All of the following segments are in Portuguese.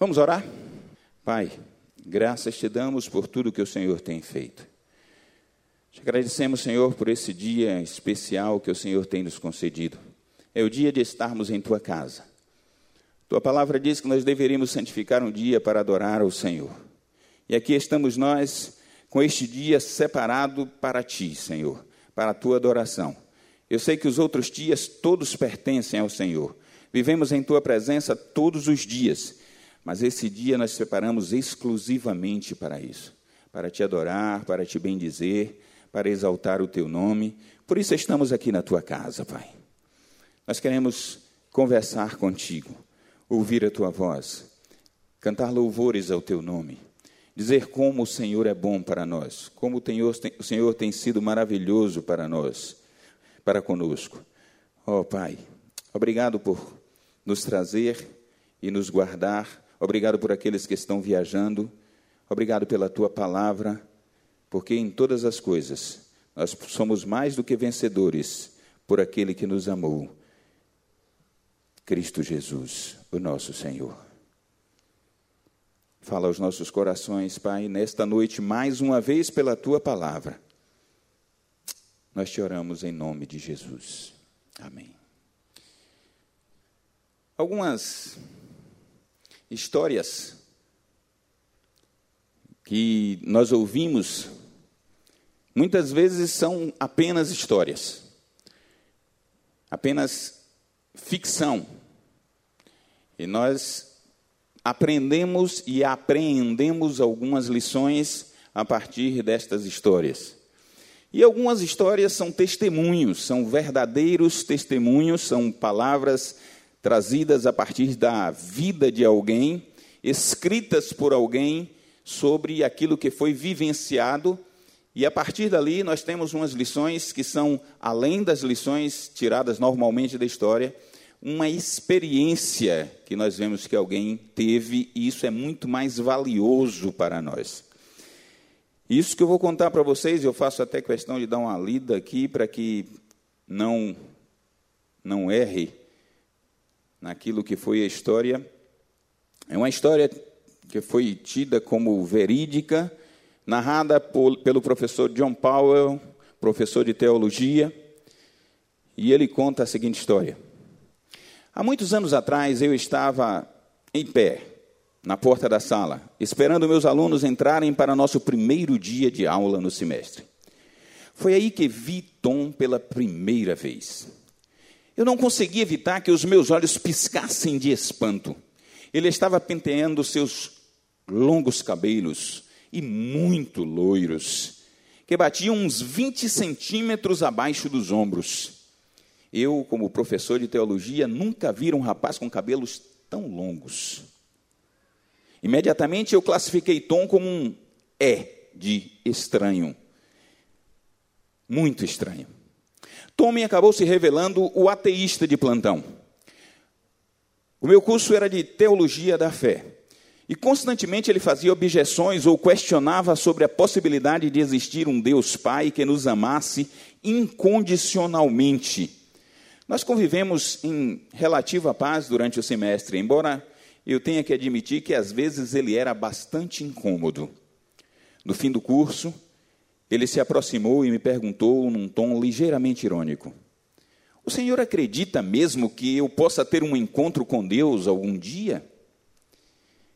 Vamos orar? Pai, graças te damos por tudo que o Senhor tem feito. Te agradecemos, Senhor, por esse dia especial que o Senhor tem nos concedido. É o dia de estarmos em tua casa. Tua palavra diz que nós deveríamos santificar um dia para adorar ao Senhor. E aqui estamos nós com este dia separado para ti, Senhor, para a tua adoração. Eu sei que os outros dias todos pertencem ao Senhor. Vivemos em tua presença todos os dias mas esse dia nós separamos exclusivamente para isso para te adorar, para te bendizer, para exaltar o teu nome. Por isso estamos aqui na tua casa, Pai. Nós queremos conversar contigo, ouvir a tua voz, cantar louvores ao teu nome, dizer como o Senhor é bom para nós, como o Senhor tem sido maravilhoso para nós, para conosco. Ó oh, Pai, obrigado por nos trazer e nos guardar Obrigado por aqueles que estão viajando. Obrigado pela tua palavra, porque em todas as coisas nós somos mais do que vencedores por aquele que nos amou, Cristo Jesus, o nosso Senhor. Fala aos nossos corações, Pai, nesta noite, mais uma vez pela tua palavra. Nós te oramos em nome de Jesus. Amém. Algumas histórias que nós ouvimos, muitas vezes são apenas histórias, apenas ficção. E nós aprendemos e apreendemos algumas lições a partir destas histórias. E algumas histórias são testemunhos, são verdadeiros testemunhos, são palavras trazidas a partir da vida de alguém, escritas por alguém sobre aquilo que foi vivenciado. E a partir dali nós temos umas lições que são, além das lições tiradas normalmente da história, uma experiência que nós vemos que alguém teve, e isso é muito mais valioso para nós. Isso que eu vou contar para vocês, eu faço até questão de dar uma lida aqui para que não não erre naquilo que foi a história. É uma história que foi tida como verídica, narrada por, pelo professor John Powell, professor de teologia, e ele conta a seguinte história. Há muitos anos atrás eu estava em pé na porta da sala, esperando meus alunos entrarem para nosso primeiro dia de aula no semestre. Foi aí que vi Tom pela primeira vez. Eu não conseguia evitar que os meus olhos piscassem de espanto. Ele estava penteando seus longos cabelos e muito loiros, que batiam uns 20 centímetros abaixo dos ombros. Eu, como professor de teologia, nunca vi um rapaz com cabelos tão longos. Imediatamente eu classifiquei Tom como um é de estranho. Muito estranho. Tommy acabou se revelando o ateísta de plantão. O meu curso era de teologia da fé. E constantemente ele fazia objeções ou questionava sobre a possibilidade de existir um Deus Pai que nos amasse incondicionalmente. Nós convivemos em relativa paz durante o semestre, embora eu tenha que admitir que às vezes ele era bastante incômodo. No fim do curso, ele se aproximou e me perguntou num tom ligeiramente irônico: O senhor acredita mesmo que eu possa ter um encontro com Deus algum dia?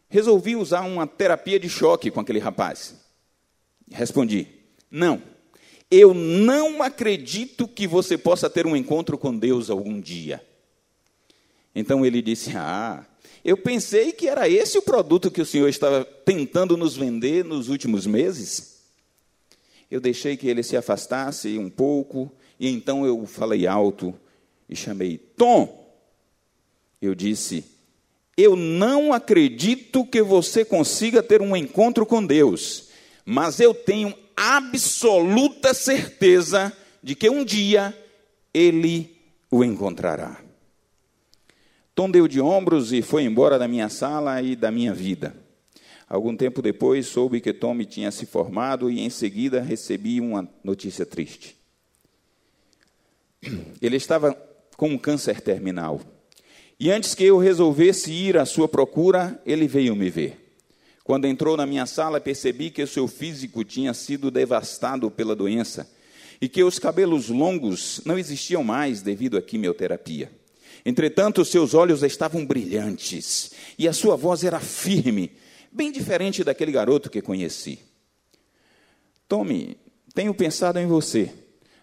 Resolvi usar uma terapia de choque com aquele rapaz. Respondi: Não, eu não acredito que você possa ter um encontro com Deus algum dia. Então ele disse: Ah, eu pensei que era esse o produto que o senhor estava tentando nos vender nos últimos meses eu deixei que ele se afastasse um pouco, e então eu falei alto e chamei: Tom! Eu disse: Eu não acredito que você consiga ter um encontro com Deus, mas eu tenho absoluta certeza de que um dia ele o encontrará. Tom deu de ombros e foi embora da minha sala e da minha vida. Algum tempo depois, soube que Tommy tinha se formado e, em seguida, recebi uma notícia triste. Ele estava com um câncer terminal. E antes que eu resolvesse ir à sua procura, ele veio me ver. Quando entrou na minha sala, percebi que o seu físico tinha sido devastado pela doença e que os cabelos longos não existiam mais devido à quimioterapia. Entretanto, seus olhos estavam brilhantes e a sua voz era firme, bem diferente daquele garoto que conheci. Tome, tenho pensado em você.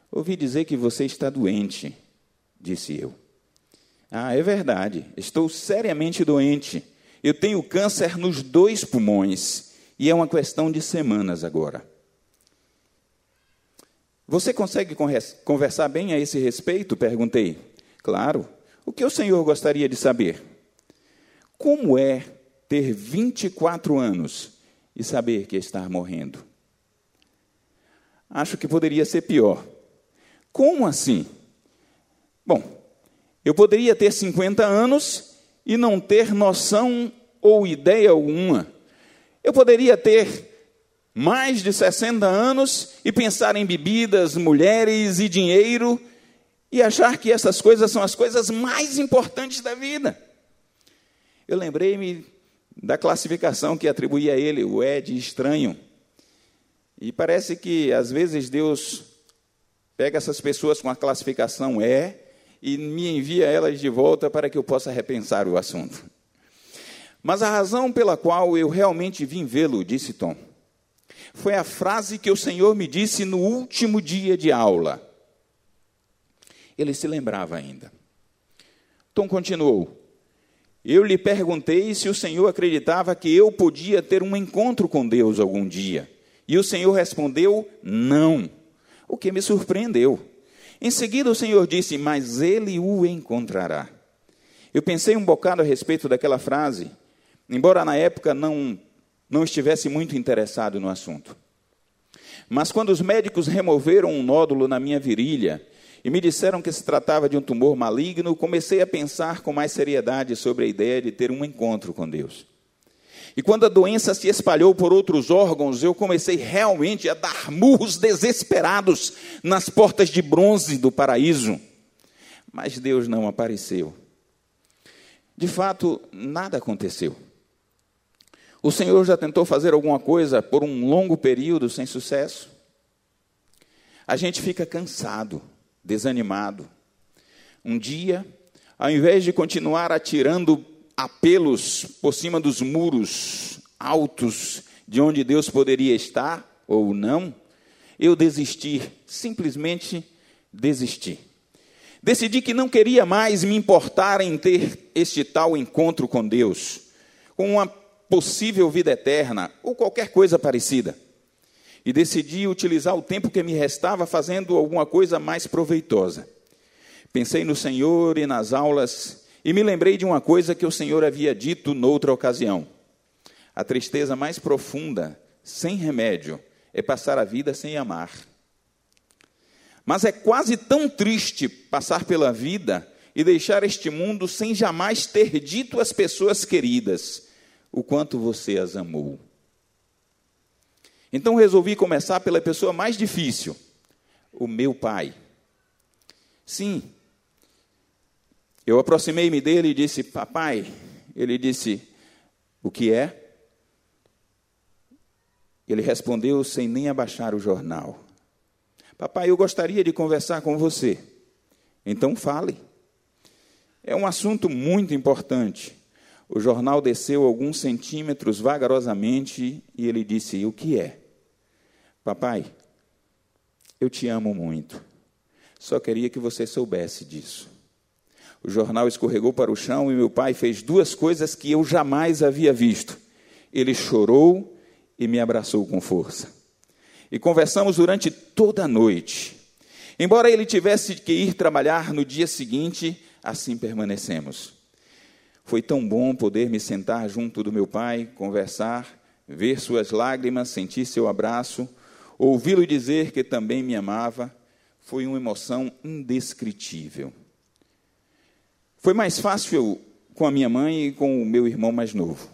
Ouvi dizer que você está doente, disse eu. Ah, é verdade, estou seriamente doente. Eu tenho câncer nos dois pulmões e é uma questão de semanas agora. Você consegue conversar bem a esse respeito? Perguntei. Claro. O que o senhor gostaria de saber? Como é ter 24 anos e saber que está morrendo? Acho que poderia ser pior. Como assim? Bom, eu poderia ter 50 anos e não ter noção ou ideia alguma. Eu poderia ter mais de 60 anos e pensar em bebidas, mulheres e dinheiro e achar que essas coisas são as coisas mais importantes da vida. Eu lembrei-me da classificação que atribuía a ele, o é de estranho. E parece que às vezes Deus pega essas pessoas com a classificação é e me envia elas de volta para que eu possa repensar o assunto. Mas a razão pela qual eu realmente vim vê-lo, disse Tom, foi a frase que o Senhor me disse no último dia de aula. Ele se lembrava ainda. Tom continuou: Eu lhe perguntei se o Senhor acreditava que eu podia ter um encontro com Deus algum dia. E o Senhor respondeu: Não. O que me surpreendeu. Em seguida, o Senhor disse: Mas ele o encontrará. Eu pensei um bocado a respeito daquela frase, embora na época não, não estivesse muito interessado no assunto. Mas quando os médicos removeram um nódulo na minha virilha e me disseram que se tratava de um tumor maligno, comecei a pensar com mais seriedade sobre a ideia de ter um encontro com Deus. E quando a doença se espalhou por outros órgãos, eu comecei realmente a dar murros desesperados nas portas de bronze do paraíso. Mas Deus não apareceu. De fato, nada aconteceu. O Senhor já tentou fazer alguma coisa por um longo período sem sucesso. A gente fica cansado, desanimado. Um dia, ao invés de continuar atirando apelos por cima dos muros altos de onde Deus poderia estar ou não, eu desisti, simplesmente desisti. Decidi que não queria mais me importar em ter este tal encontro com Deus, com uma possível vida eterna ou qualquer coisa parecida. E decidi utilizar o tempo que me restava fazendo alguma coisa mais proveitosa. Pensei no Senhor e nas aulas e me lembrei de uma coisa que o Senhor havia dito noutra ocasião: a tristeza mais profunda, sem remédio, é passar a vida sem amar. Mas é quase tão triste passar pela vida e deixar este mundo sem jamais ter dito às pessoas queridas o quanto você as amou. Então resolvi começar pela pessoa mais difícil, o meu pai. Sim, eu aproximei-me dele e disse: Papai. Ele disse: O que é? Ele respondeu sem nem abaixar o jornal: Papai, eu gostaria de conversar com você. Então fale. É um assunto muito importante. O jornal desceu alguns centímetros vagarosamente e ele disse: O que é? Papai, eu te amo muito. Só queria que você soubesse disso. O jornal escorregou para o chão e meu pai fez duas coisas que eu jamais havia visto. Ele chorou e me abraçou com força. E conversamos durante toda a noite. Embora ele tivesse que ir trabalhar no dia seguinte, assim permanecemos. Foi tão bom poder me sentar junto do meu pai, conversar, ver suas lágrimas, sentir seu abraço, ouvi-lo dizer que também me amava. Foi uma emoção indescritível. Foi mais fácil com a minha mãe e com o meu irmão mais novo.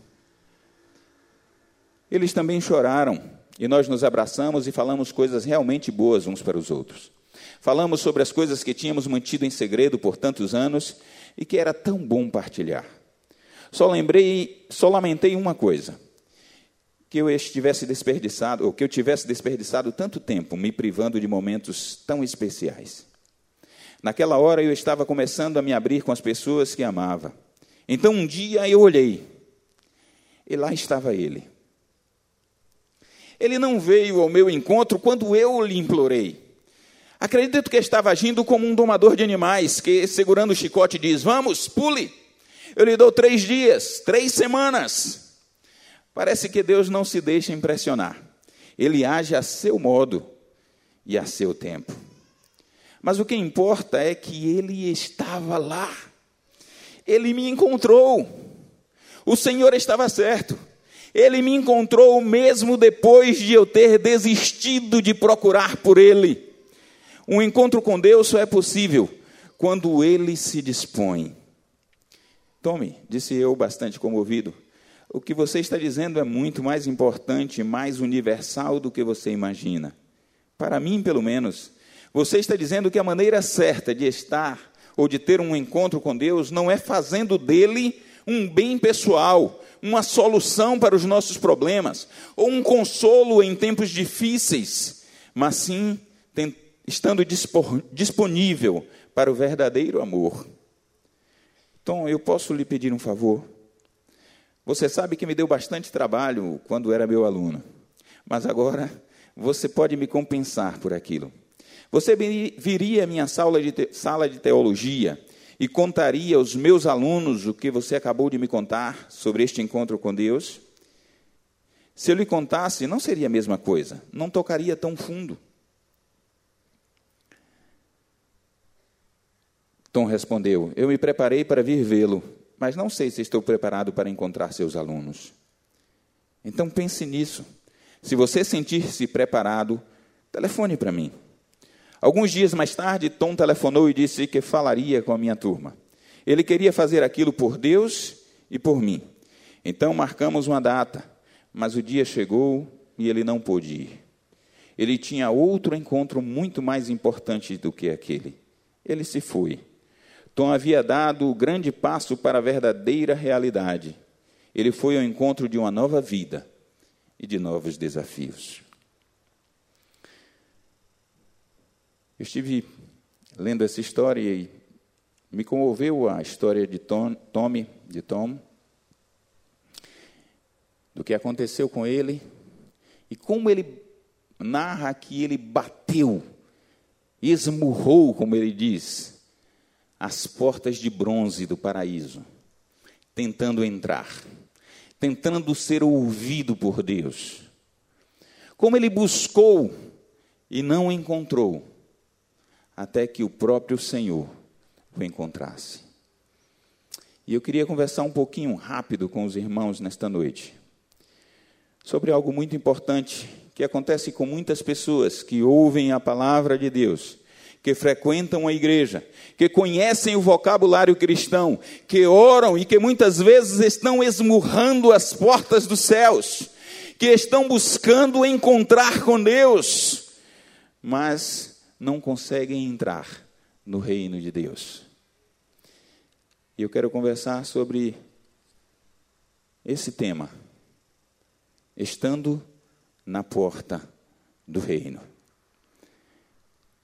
Eles também choraram e nós nos abraçamos e falamos coisas realmente boas uns para os outros. Falamos sobre as coisas que tínhamos mantido em segredo por tantos anos, e que era tão bom partilhar. Só lembrei, só lamentei uma coisa: que eu estivesse desperdiçado, ou que eu tivesse desperdiçado tanto tempo me privando de momentos tão especiais. Naquela hora eu estava começando a me abrir com as pessoas que amava. Então um dia eu olhei, e lá estava ele. Ele não veio ao meu encontro quando eu lhe implorei. Acredito que estava agindo como um domador de animais, que segurando o chicote diz: Vamos, pule. Eu lhe dou três dias, três semanas. Parece que Deus não se deixa impressionar. Ele age a seu modo e a seu tempo. Mas o que importa é que ele estava lá. Ele me encontrou. O Senhor estava certo. Ele me encontrou mesmo depois de eu ter desistido de procurar por ele. Um encontro com Deus só é possível quando ele se dispõe. Tome, disse eu, bastante comovido. O que você está dizendo é muito mais importante, mais universal do que você imagina. Para mim, pelo menos, você está dizendo que a maneira certa de estar ou de ter um encontro com Deus não é fazendo dele um bem pessoal, uma solução para os nossos problemas, ou um consolo em tempos difíceis, mas sim estando disponível para o verdadeiro amor. Então, eu posso lhe pedir um favor? Você sabe que me deu bastante trabalho quando era meu aluno, mas agora você pode me compensar por aquilo. Você viria à minha sala de, sala de teologia e contaria aos meus alunos o que você acabou de me contar sobre este encontro com Deus? Se eu lhe contasse, não seria a mesma coisa, não tocaria tão fundo. Tom respondeu: Eu me preparei para vir vê-lo, mas não sei se estou preparado para encontrar seus alunos. Então pense nisso. Se você sentir-se preparado, telefone para mim. Alguns dias mais tarde, Tom telefonou e disse que falaria com a minha turma. Ele queria fazer aquilo por Deus e por mim. Então marcamos uma data, mas o dia chegou e ele não pôde ir. Ele tinha outro encontro muito mais importante do que aquele. Ele se foi. Tom havia dado o grande passo para a verdadeira realidade. Ele foi ao encontro de uma nova vida e de novos desafios. Eu estive lendo essa história e me comoveu a história de Tom, Tommy, de Tom, do que aconteceu com ele e como ele narra que ele bateu, esmurrou, como ele diz, as portas de bronze do paraíso, tentando entrar, tentando ser ouvido por Deus. Como ele buscou e não encontrou, até que o próprio Senhor o encontrasse. E eu queria conversar um pouquinho rápido com os irmãos nesta noite sobre algo muito importante que acontece com muitas pessoas que ouvem a palavra de Deus que frequentam a igreja, que conhecem o vocabulário cristão, que oram e que muitas vezes estão esmurrando as portas dos céus, que estão buscando encontrar com Deus, mas não conseguem entrar no reino de Deus. E eu quero conversar sobre esse tema, estando na porta do reino.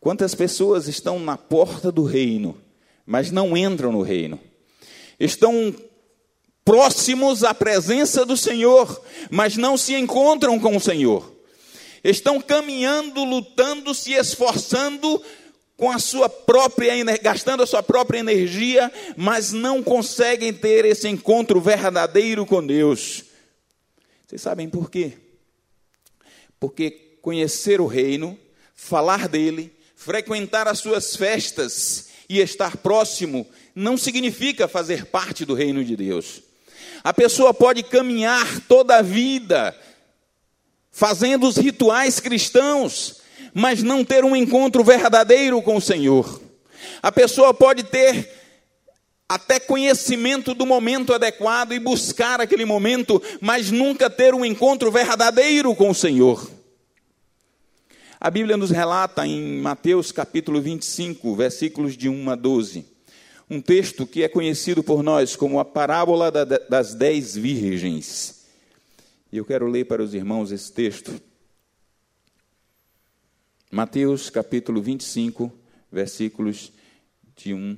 Quantas pessoas estão na porta do reino, mas não entram no reino? Estão próximos à presença do Senhor, mas não se encontram com o Senhor. Estão caminhando, lutando, se esforçando com a sua própria gastando a sua própria energia, mas não conseguem ter esse encontro verdadeiro com Deus. Vocês sabem por quê? Porque conhecer o reino, falar dele, frequentar as suas festas e estar próximo não significa fazer parte do reino de Deus. A pessoa pode caminhar toda a vida fazendo os rituais cristãos, mas não ter um encontro verdadeiro com o Senhor. A pessoa pode ter até conhecimento do momento adequado e buscar aquele momento, mas nunca ter um encontro verdadeiro com o Senhor. A Bíblia nos relata em Mateus capítulo 25, versículos de 1 a 12, um texto que é conhecido por nós como a parábola das dez virgens. E eu quero ler para os irmãos esse texto. Mateus capítulo 25, versículos de 1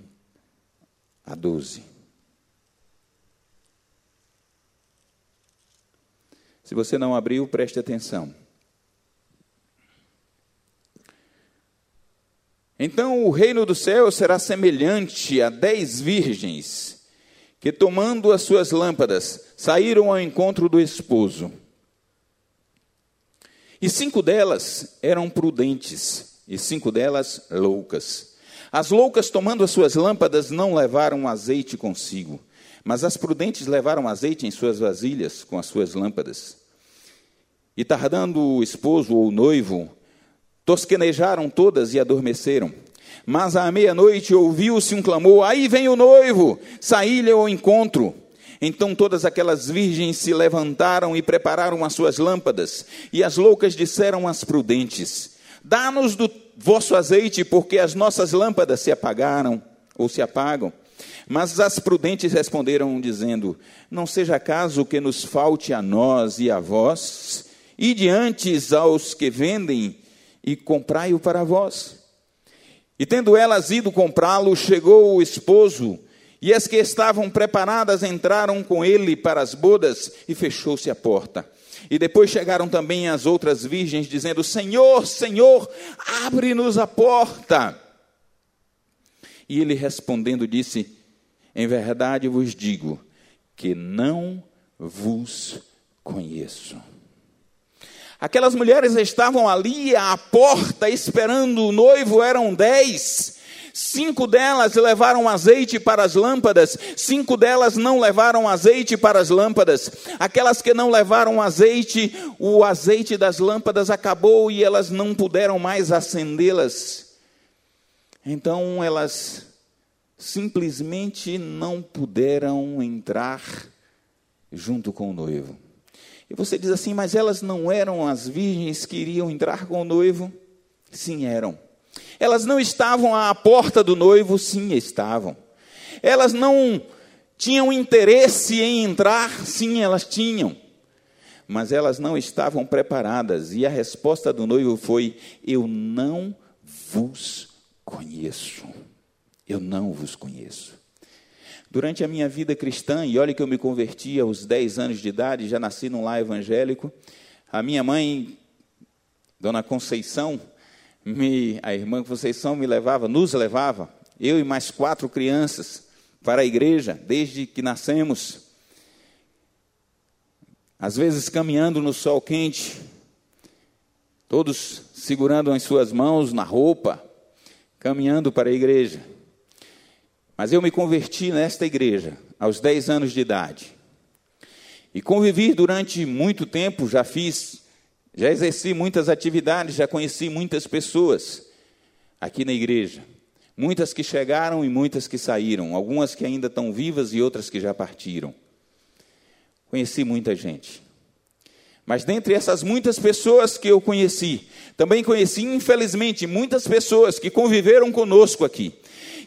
a 12. Se você não abriu, preste atenção. Então o reino do céu será semelhante a dez virgens que, tomando as suas lâmpadas, saíram ao encontro do esposo. E cinco delas eram prudentes, e cinco delas loucas. As loucas, tomando as suas lâmpadas, não levaram azeite consigo, mas as prudentes levaram azeite em suas vasilhas com as suas lâmpadas. E tardando o esposo ou o noivo, Tosquenejaram todas e adormeceram. Mas à meia-noite ouviu-se um clamor: Aí vem o noivo! Saí-lhe ao encontro. Então todas aquelas virgens se levantaram e prepararam as suas lâmpadas. E as loucas disseram às prudentes: Dá-nos do vosso azeite, porque as nossas lâmpadas se apagaram ou se apagam. Mas as prudentes responderam, dizendo: Não seja caso que nos falte a nós e a vós, e diante aos que vendem e comprai-o para vós. E tendo elas ido comprá-lo, chegou o esposo, e as que estavam preparadas entraram com ele para as bodas, e fechou-se a porta. E depois chegaram também as outras virgens, dizendo: Senhor, Senhor, abre-nos a porta. E ele respondendo disse: Em verdade vos digo que não vos conheço. Aquelas mulheres estavam ali à porta esperando o noivo, eram dez. Cinco delas levaram azeite para as lâmpadas, cinco delas não levaram azeite para as lâmpadas. Aquelas que não levaram azeite, o azeite das lâmpadas acabou e elas não puderam mais acendê-las. Então elas simplesmente não puderam entrar junto com o noivo. E você diz assim, mas elas não eram as virgens que iriam entrar com o noivo? Sim, eram. Elas não estavam à porta do noivo? Sim, estavam. Elas não tinham interesse em entrar? Sim, elas tinham. Mas elas não estavam preparadas. E a resposta do noivo foi: Eu não vos conheço. Eu não vos conheço. Durante a minha vida cristã, e olha que eu me converti aos 10 anos de idade, já nasci num lar evangélico, a minha mãe, Dona Conceição, me, a irmã Conceição me levava, nos levava, eu e mais quatro crianças, para a igreja, desde que nascemos. Às vezes caminhando no sol quente, todos segurando as suas mãos na roupa, caminhando para a igreja. Mas eu me converti nesta igreja aos 10 anos de idade. E convivi durante muito tempo, já fiz, já exerci muitas atividades, já conheci muitas pessoas aqui na igreja. Muitas que chegaram e muitas que saíram, algumas que ainda estão vivas e outras que já partiram. Conheci muita gente. Mas dentre essas muitas pessoas que eu conheci, também conheci, infelizmente, muitas pessoas que conviveram conosco aqui,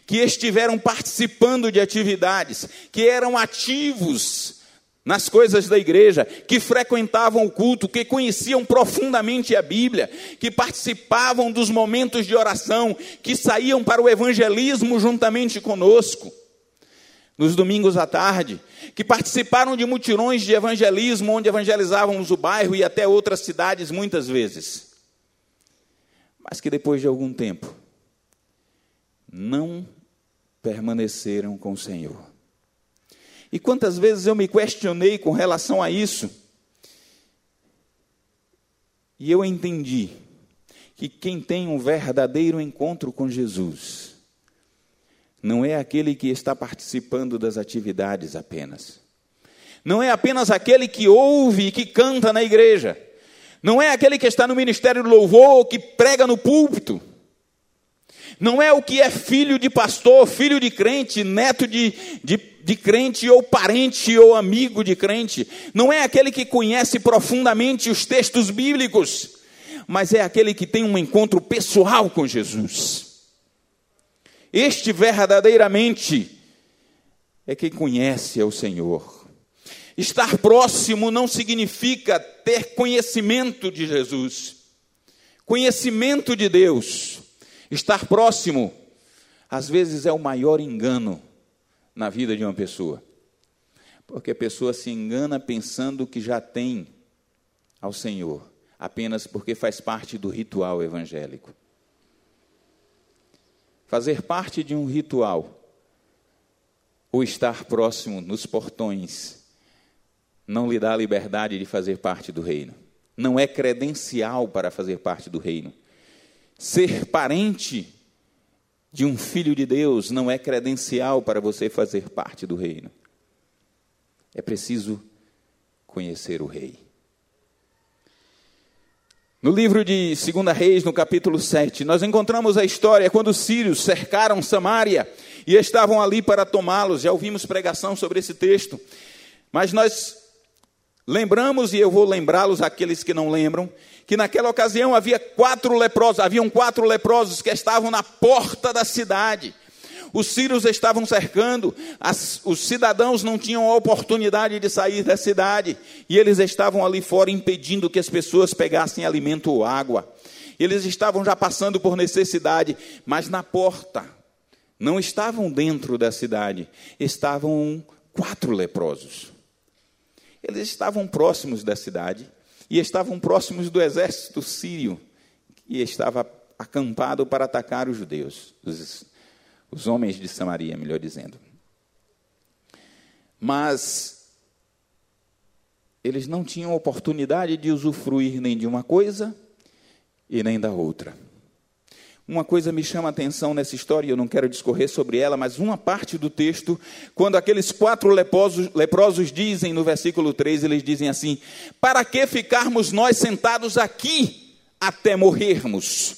que estiveram participando de atividades, que eram ativos nas coisas da igreja, que frequentavam o culto, que conheciam profundamente a Bíblia, que participavam dos momentos de oração, que saíam para o evangelismo juntamente conosco, nos domingos à tarde, que participaram de mutirões de evangelismo, onde evangelizávamos o bairro e até outras cidades muitas vezes, mas que depois de algum tempo não permaneceram com o Senhor. E quantas vezes eu me questionei com relação a isso, e eu entendi que quem tem um verdadeiro encontro com Jesus, não é aquele que está participando das atividades apenas. Não é apenas aquele que ouve e que canta na igreja. Não é aquele que está no ministério do louvor, que prega no púlpito. Não é o que é filho de pastor, filho de crente, neto de, de, de crente, ou parente ou amigo de crente. Não é aquele que conhece profundamente os textos bíblicos, mas é aquele que tem um encontro pessoal com Jesus. Este verdadeiramente é quem conhece ao Senhor. Estar próximo não significa ter conhecimento de Jesus, conhecimento de Deus. Estar próximo, às vezes, é o maior engano na vida de uma pessoa. Porque a pessoa se engana pensando que já tem ao Senhor, apenas porque faz parte do ritual evangélico. Fazer parte de um ritual, ou estar próximo nos portões, não lhe dá a liberdade de fazer parte do reino. Não é credencial para fazer parte do reino. Ser parente de um filho de Deus não é credencial para você fazer parte do reino. É preciso conhecer o rei. No livro de 2 Reis, no capítulo 7, nós encontramos a história quando os sírios cercaram Samaria e estavam ali para tomá-los. Já ouvimos pregação sobre esse texto. Mas nós lembramos, e eu vou lembrá-los, aqueles que não lembram, que naquela ocasião havia quatro leprosos, haviam quatro leprosos que estavam na porta da cidade. Os sírios estavam cercando, as, os cidadãos não tinham a oportunidade de sair da cidade, e eles estavam ali fora impedindo que as pessoas pegassem alimento ou água. Eles estavam já passando por necessidade, mas na porta, não estavam dentro da cidade, estavam quatro leprosos. Eles estavam próximos da cidade e estavam próximos do exército sírio, que estava acampado para atacar os judeus, os os homens de Samaria, melhor dizendo. Mas eles não tinham oportunidade de usufruir nem de uma coisa e nem da outra. Uma coisa me chama a atenção nessa história, eu não quero discorrer sobre ela, mas uma parte do texto, quando aqueles quatro leprosos, leprosos dizem no versículo 3, eles dizem assim: Para que ficarmos nós sentados aqui até morrermos?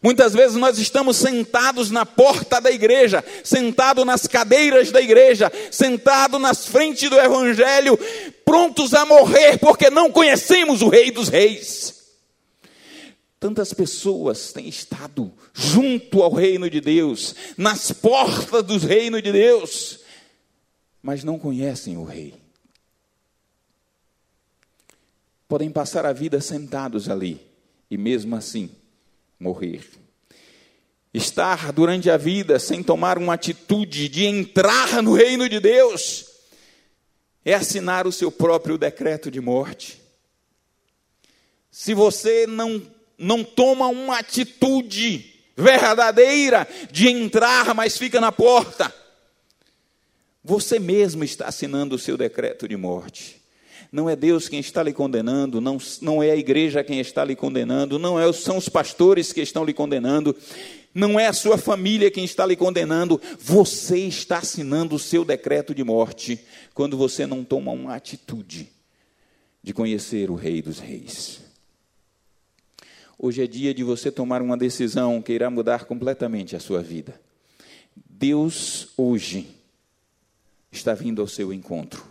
Muitas vezes nós estamos sentados na porta da igreja, sentados nas cadeiras da igreja, sentados nas frentes do evangelho, prontos a morrer porque não conhecemos o Rei dos Reis. Tantas pessoas têm estado junto ao reino de Deus, nas portas do reino de Deus, mas não conhecem o Rei. Podem passar a vida sentados ali e mesmo assim morrer. Estar durante a vida sem tomar uma atitude de entrar no reino de Deus é assinar o seu próprio decreto de morte. Se você não, não toma uma atitude verdadeira de entrar, mas fica na porta, você mesmo está assinando o seu decreto de morte. Não é Deus quem está lhe condenando, não, não é a igreja quem está lhe condenando, não é, são os pastores que estão lhe condenando, não é a sua família quem está lhe condenando, você está assinando o seu decreto de morte quando você não toma uma atitude de conhecer o Rei dos Reis. Hoje é dia de você tomar uma decisão que irá mudar completamente a sua vida. Deus hoje está vindo ao seu encontro.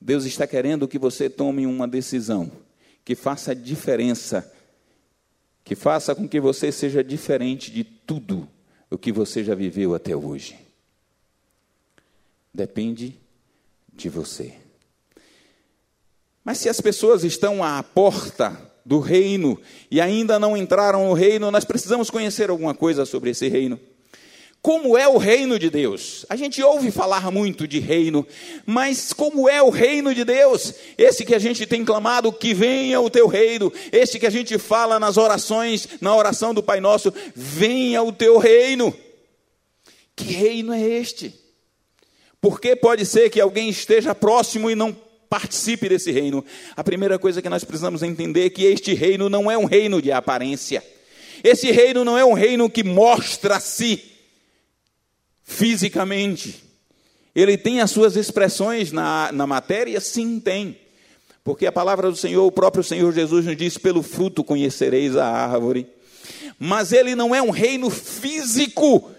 Deus está querendo que você tome uma decisão que faça diferença, que faça com que você seja diferente de tudo o que você já viveu até hoje. Depende de você. Mas se as pessoas estão à porta do reino e ainda não entraram no reino, nós precisamos conhecer alguma coisa sobre esse reino como é o reino de Deus. A gente ouve falar muito de reino, mas como é o reino de Deus? Esse que a gente tem clamado, que venha o teu reino, esse que a gente fala nas orações, na oração do Pai Nosso, venha o teu reino. Que reino é este? Porque pode ser que alguém esteja próximo e não participe desse reino. A primeira coisa que nós precisamos entender é que este reino não é um reino de aparência. Esse reino não é um reino que mostra a si fisicamente. Ele tem as suas expressões na, na matéria? Sim, tem. Porque a palavra do Senhor, o próprio Senhor Jesus nos diz: pelo fruto conhecereis a árvore. Mas ele não é um reino físico.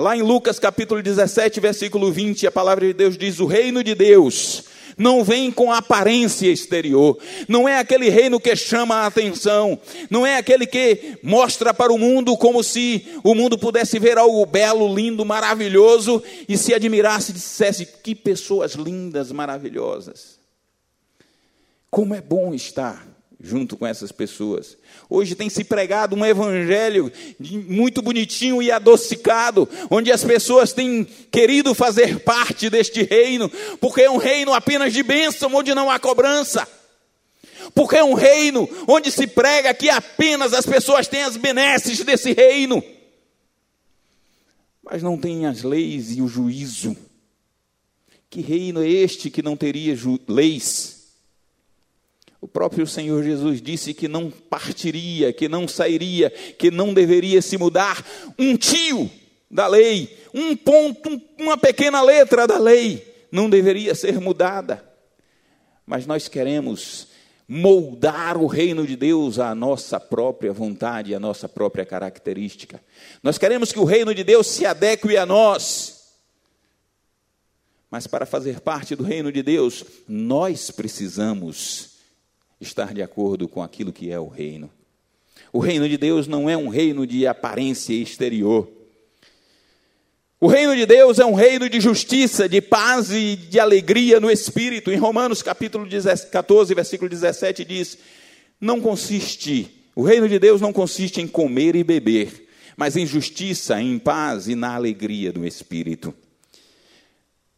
Lá em Lucas capítulo 17, versículo 20, a palavra de Deus diz: o reino de Deus não vem com aparência exterior, não é aquele reino que chama a atenção, não é aquele que mostra para o mundo como se o mundo pudesse ver algo belo, lindo, maravilhoso e se admirasse e dissesse: que pessoas lindas, maravilhosas. Como é bom estar junto com essas pessoas. Hoje tem se pregado um evangelho muito bonitinho e adocicado, onde as pessoas têm querido fazer parte deste reino, porque é um reino apenas de bênção, onde não há cobrança. Porque é um reino onde se prega que apenas as pessoas têm as benesses desse reino, mas não tem as leis e o juízo. Que reino é este que não teria leis? O próprio Senhor Jesus disse que não partiria, que não sairia, que não deveria se mudar um tio da lei, um ponto, uma pequena letra da lei, não deveria ser mudada. Mas nós queremos moldar o reino de Deus à nossa própria vontade, à nossa própria característica. Nós queremos que o reino de Deus se adeque a nós. Mas para fazer parte do reino de Deus, nós precisamos estar de acordo com aquilo que é o reino. O reino de Deus não é um reino de aparência exterior. O reino de Deus é um reino de justiça, de paz e de alegria no espírito. Em Romanos capítulo 14, versículo 17 diz: Não consiste, o reino de Deus não consiste em comer e beber, mas em justiça, em paz e na alegria do espírito.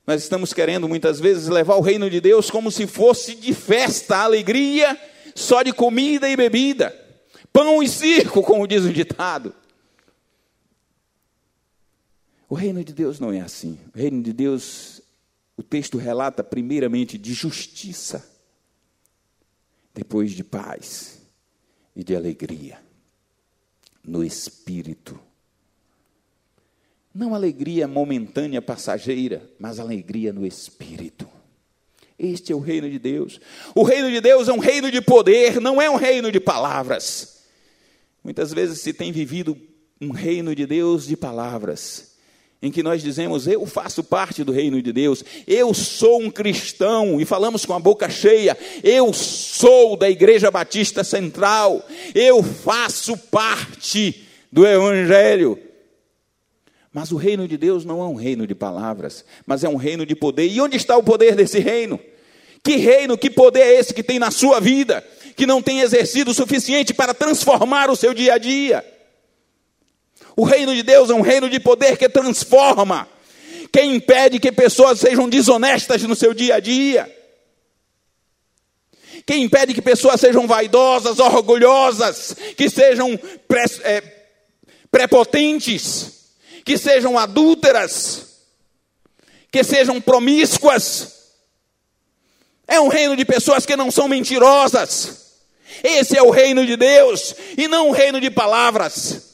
Nós estamos querendo muitas vezes levar o reino de Deus como se fosse de festa, alegria, só de comida e bebida, pão e circo, como diz o ditado. O reino de Deus não é assim. O reino de Deus, o texto relata primeiramente de justiça, depois de paz e de alegria no espírito não alegria momentânea, passageira, mas alegria no espírito. Este é o reino de Deus. O reino de Deus é um reino de poder, não é um reino de palavras. Muitas vezes se tem vivido um reino de Deus de palavras, em que nós dizemos, eu faço parte do reino de Deus, eu sou um cristão, e falamos com a boca cheia, eu sou da Igreja Batista Central, eu faço parte do Evangelho. Mas o reino de Deus não é um reino de palavras, mas é um reino de poder. E onde está o poder desse reino? Que reino, que poder é esse que tem na sua vida, que não tem exercido o suficiente para transformar o seu dia a dia? O reino de Deus é um reino de poder que transforma, que impede que pessoas sejam desonestas no seu dia a dia, que impede que pessoas sejam vaidosas, orgulhosas, que sejam é, prepotentes que sejam adúlteras, que sejam promíscuas. É um reino de pessoas que não são mentirosas. Esse é o reino de Deus e não um reino de palavras.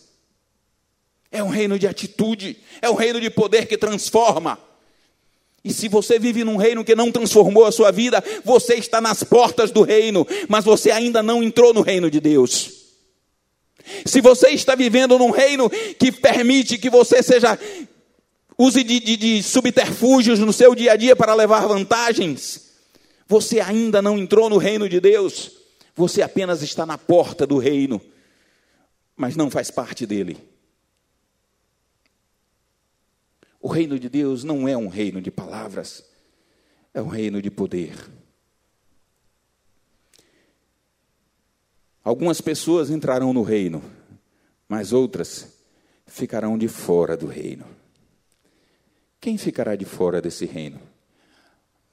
É um reino de atitude, é um reino de poder que transforma. E se você vive num reino que não transformou a sua vida, você está nas portas do reino, mas você ainda não entrou no reino de Deus. Se você está vivendo num reino que permite que você seja use de, de, de, subterfúgios no seu dia a dia para levar vantagens, você ainda não entrou no reino de Deus. Você apenas está na porta do reino, mas não faz parte dele. O reino de Deus não é um reino de palavras, é um reino de poder. Algumas pessoas entrarão no reino, mas outras ficarão de fora do reino. Quem ficará de fora desse reino?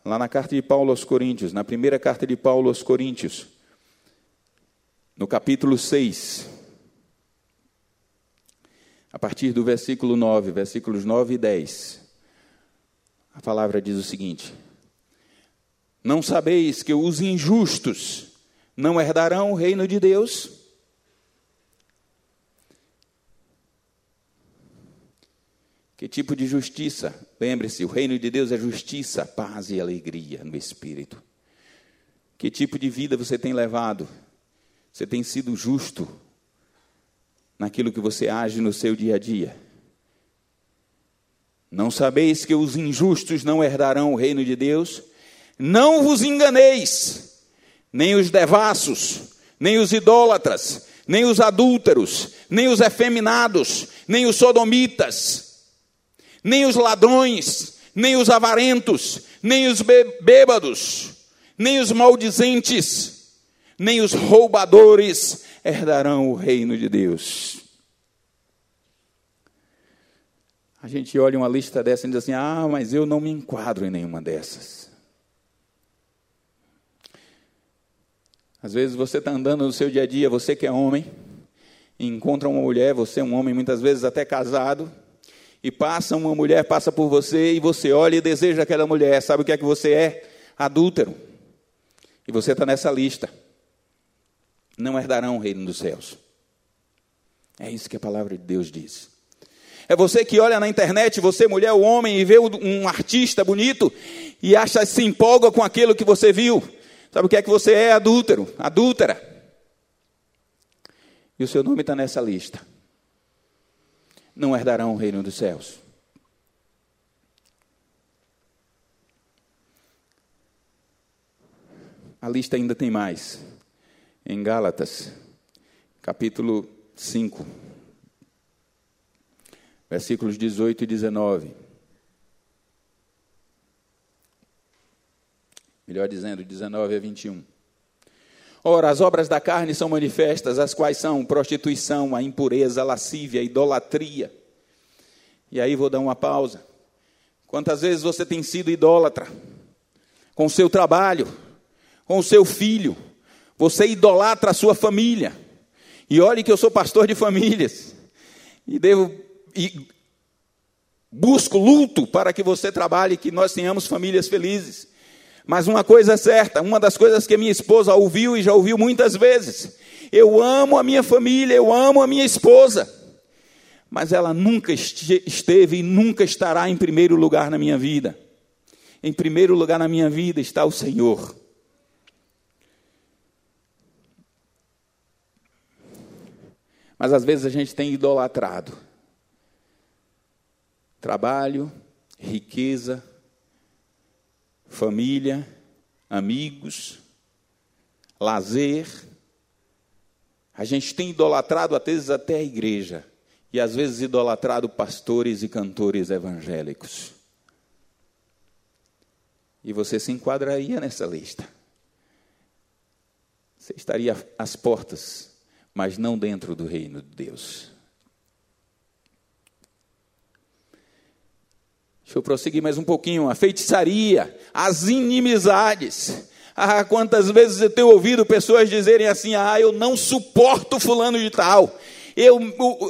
Lá na carta de Paulo aos Coríntios, na primeira carta de Paulo aos Coríntios, no capítulo 6, a partir do versículo 9, versículos 9 e 10, a palavra diz o seguinte: Não sabeis que os injustos não herdarão o reino de Deus. Que tipo de justiça? Lembre-se, o reino de Deus é justiça, paz e alegria no espírito. Que tipo de vida você tem levado? Você tem sido justo naquilo que você age no seu dia a dia? Não sabeis que os injustos não herdarão o reino de Deus? Não vos enganeis, nem os devassos, nem os idólatras, nem os adúlteros, nem os efeminados, nem os sodomitas, nem os ladrões, nem os avarentos, nem os bêbados, nem os maldizentes, nem os roubadores herdarão o reino de Deus. A gente olha uma lista dessa e diz assim: ah, mas eu não me enquadro em nenhuma dessas. Às vezes você está andando no seu dia a dia, você que é homem, encontra uma mulher, você é um homem muitas vezes até casado, e passa uma mulher, passa por você, e você olha e deseja aquela mulher. Sabe o que é que você é? Adúltero. E você está nessa lista. Não herdarão o reino dos céus. É isso que a palavra de Deus diz. É você que olha na internet, você, mulher ou homem, e vê um artista bonito e acha, se empolga com aquilo que você viu. Sabe o que é que você é? Adúltero, adúltera. E o seu nome está nessa lista. Não herdarão o reino dos céus. A lista ainda tem mais. Em Gálatas, capítulo 5 versículos 18 e 19. Melhor dizendo, 19 a 21. Ora, as obras da carne são manifestas, as quais são prostituição, a impureza, a lascívia, a idolatria. E aí vou dar uma pausa. Quantas vezes você tem sido idólatra? Com o seu trabalho, com o seu filho. Você idolatra a sua família. E olhe que eu sou pastor de famílias. E devo e busco luto para que você trabalhe, que nós tenhamos famílias felizes. Mas uma coisa é certa, uma das coisas que minha esposa ouviu e já ouviu muitas vezes: eu amo a minha família, eu amo a minha esposa, mas ela nunca esteve e nunca estará em primeiro lugar na minha vida. Em primeiro lugar na minha vida está o Senhor. Mas às vezes a gente tem idolatrado trabalho, riqueza, família, amigos, lazer. A gente tem idolatrado, às vezes, até a igreja. E às vezes idolatrado pastores e cantores evangélicos. E você se enquadraria nessa lista. Você estaria às portas, mas não dentro do reino de Deus. Deixa eu prosseguir mais um pouquinho. A feitiçaria, as inimizades. Ah, quantas vezes eu tenho ouvido pessoas dizerem assim: ah, eu não suporto fulano de tal. Eu,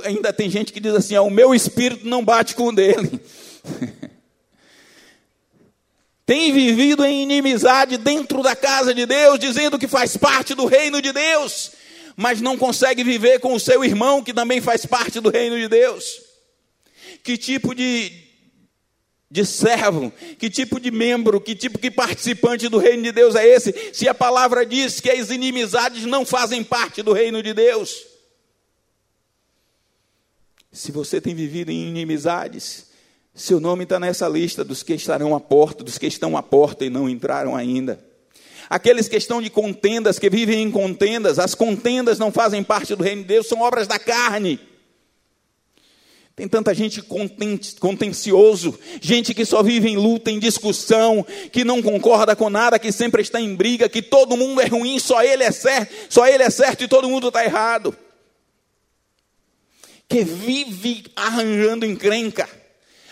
ainda tem gente que diz assim: ah, o meu espírito não bate com o dele. tem vivido em inimizade dentro da casa de Deus, dizendo que faz parte do reino de Deus, mas não consegue viver com o seu irmão que também faz parte do reino de Deus. Que tipo de, de servo, que tipo de membro, que tipo de participante do reino de Deus é esse? Se a palavra diz que as inimizades não fazem parte do reino de Deus. Se você tem vivido em inimizades, seu nome está nessa lista dos que estarão à porta, dos que estão à porta e não entraram ainda. Aqueles que estão de contendas, que vivem em contendas, as contendas não fazem parte do reino de Deus, são obras da carne. Tem tanta gente contencioso, gente que só vive em luta, em discussão, que não concorda com nada, que sempre está em briga, que todo mundo é ruim, só ele é certo, só ele é certo e todo mundo está errado. Que vive arranjando encrenca.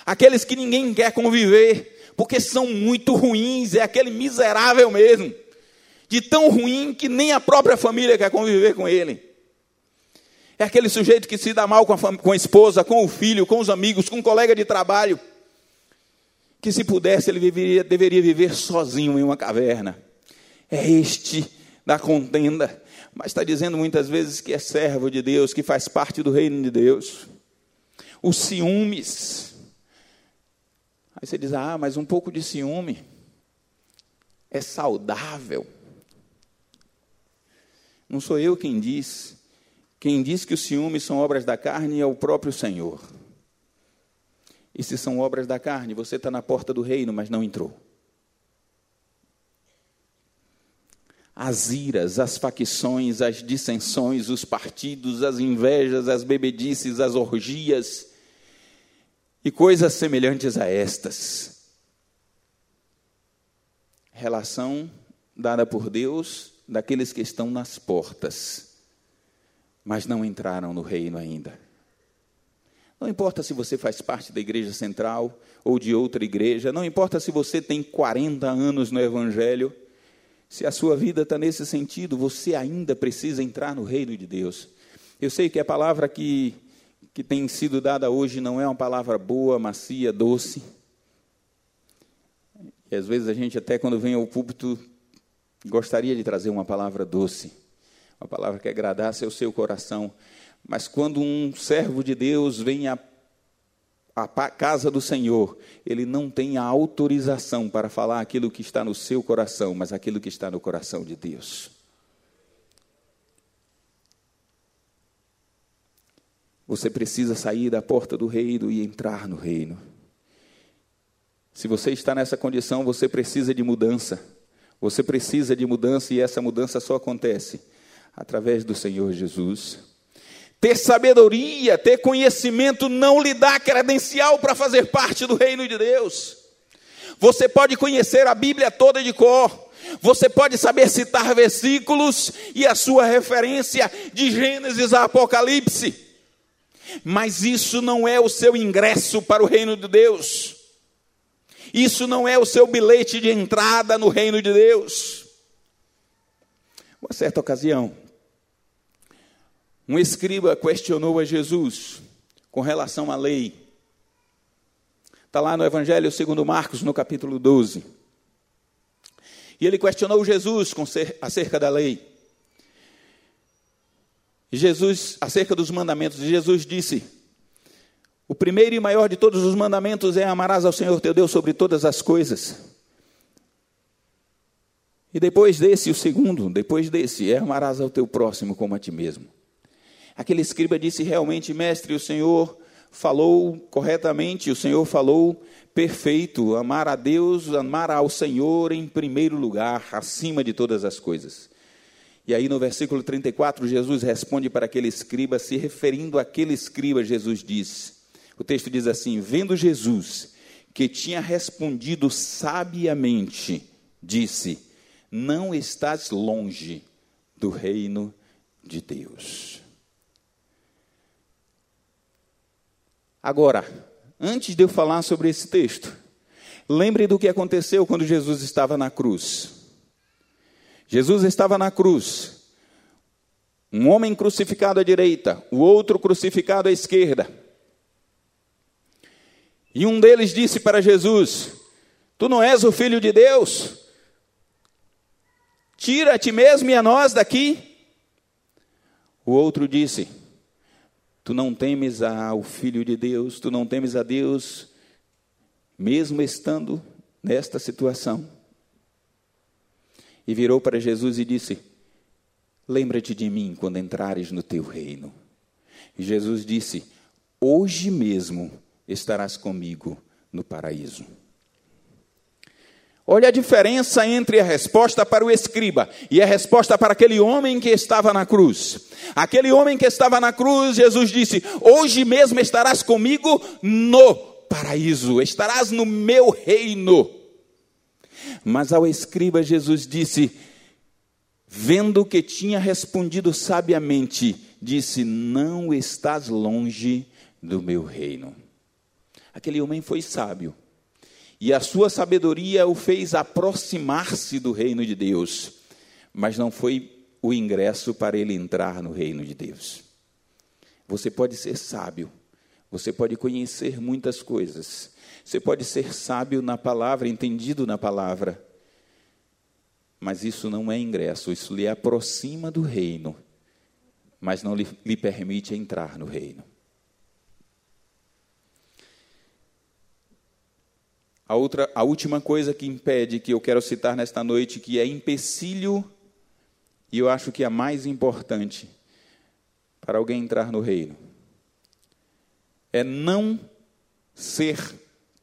Aqueles que ninguém quer conviver, porque são muito ruins, é aquele miserável mesmo. De tão ruim que nem a própria família quer conviver com ele. É aquele sujeito que se dá mal com a, com a esposa, com o filho, com os amigos, com um colega de trabalho. Que se pudesse, ele deveria viver sozinho em uma caverna. É este da contenda. Mas está dizendo muitas vezes que é servo de Deus, que faz parte do reino de Deus. Os ciúmes. Aí você diz: ah, mas um pouco de ciúme é saudável. Não sou eu quem diz. Quem diz que os ciúmes são obras da carne é o próprio Senhor. E se são obras da carne, você está na porta do reino, mas não entrou. as iras, as facções, as dissensões, os partidos, as invejas, as bebedices, as orgias e coisas semelhantes a estas. Relação dada por Deus daqueles que estão nas portas, mas não entraram no reino ainda. Não importa se você faz parte da igreja central ou de outra igreja, não importa se você tem 40 anos no Evangelho, se a sua vida está nesse sentido, você ainda precisa entrar no reino de Deus. Eu sei que a palavra que, que tem sido dada hoje não é uma palavra boa, macia, doce. E às vezes a gente, até quando vem ao púlpito, gostaria de trazer uma palavra doce, uma palavra que agradasse ao seu coração. Mas quando um servo de Deus vem a a casa do Senhor, ele não tem a autorização para falar aquilo que está no seu coração, mas aquilo que está no coração de Deus. Você precisa sair da porta do reino e entrar no reino. Se você está nessa condição, você precisa de mudança. Você precisa de mudança e essa mudança só acontece através do Senhor Jesus. Ter sabedoria, ter conhecimento não lhe dá credencial para fazer parte do reino de Deus. Você pode conhecer a Bíblia toda de cor, você pode saber citar versículos e a sua referência de Gênesis a Apocalipse, mas isso não é o seu ingresso para o reino de Deus, isso não é o seu bilhete de entrada no reino de Deus. Uma certa ocasião, um escriba questionou a Jesus com relação à lei. Está lá no Evangelho segundo Marcos, no capítulo 12. E ele questionou Jesus acerca da lei. Jesus, acerca dos mandamentos, Jesus disse: O primeiro e maior de todos os mandamentos é amarás ao Senhor teu Deus sobre todas as coisas. E depois desse, o segundo, depois desse, é amarás ao teu próximo como a ti mesmo. Aquele escriba disse: Realmente, mestre, o Senhor falou corretamente, o Senhor falou perfeito. Amar a Deus, amar ao Senhor em primeiro lugar, acima de todas as coisas. E aí no versículo 34, Jesus responde para aquele escriba, se referindo àquele escriba, Jesus diz: o texto diz assim: Vendo Jesus que tinha respondido sabiamente, disse: Não estás longe do reino de Deus. Agora, antes de eu falar sobre esse texto, lembre do que aconteceu quando Jesus estava na cruz. Jesus estava na cruz. Um homem crucificado à direita, o outro crucificado à esquerda. E um deles disse para Jesus: Tu não és o filho de Deus? Tira a ti mesmo e a nós daqui. O outro disse: Tu não temes ao Filho de Deus, tu não temes a Deus, mesmo estando nesta situação. E virou para Jesus e disse: Lembra-te de mim quando entrares no teu reino. E Jesus disse: Hoje mesmo estarás comigo no paraíso. Olha a diferença entre a resposta para o escriba e a resposta para aquele homem que estava na cruz. Aquele homem que estava na cruz, Jesus disse: Hoje mesmo estarás comigo no paraíso, estarás no meu reino. Mas ao escriba, Jesus disse, vendo que tinha respondido sabiamente, disse: Não estás longe do meu reino. Aquele homem foi sábio e a sua sabedoria o fez aproximar-se do reino de Deus, mas não foi o ingresso para ele entrar no reino de Deus. Você pode ser sábio, você pode conhecer muitas coisas, você pode ser sábio na palavra, entendido na palavra, mas isso não é ingresso, isso lhe aproxima do reino, mas não lhe, lhe permite entrar no reino. A, outra, a última coisa que impede, que eu quero citar nesta noite, que é empecilho, e eu acho que é a mais importante para alguém entrar no reino, é não ser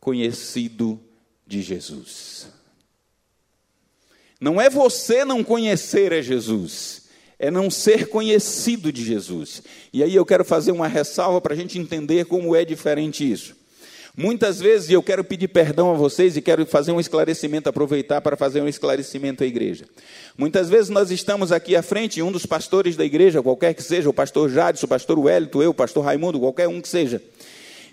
conhecido de Jesus. Não é você não conhecer a Jesus, é não ser conhecido de Jesus. E aí eu quero fazer uma ressalva para a gente entender como é diferente isso. Muitas vezes, e eu quero pedir perdão a vocês e quero fazer um esclarecimento, aproveitar para fazer um esclarecimento à igreja. Muitas vezes nós estamos aqui à frente, e um dos pastores da igreja, qualquer que seja, o pastor Jadson, o pastor Wellington, eu, o pastor Raimundo, qualquer um que seja.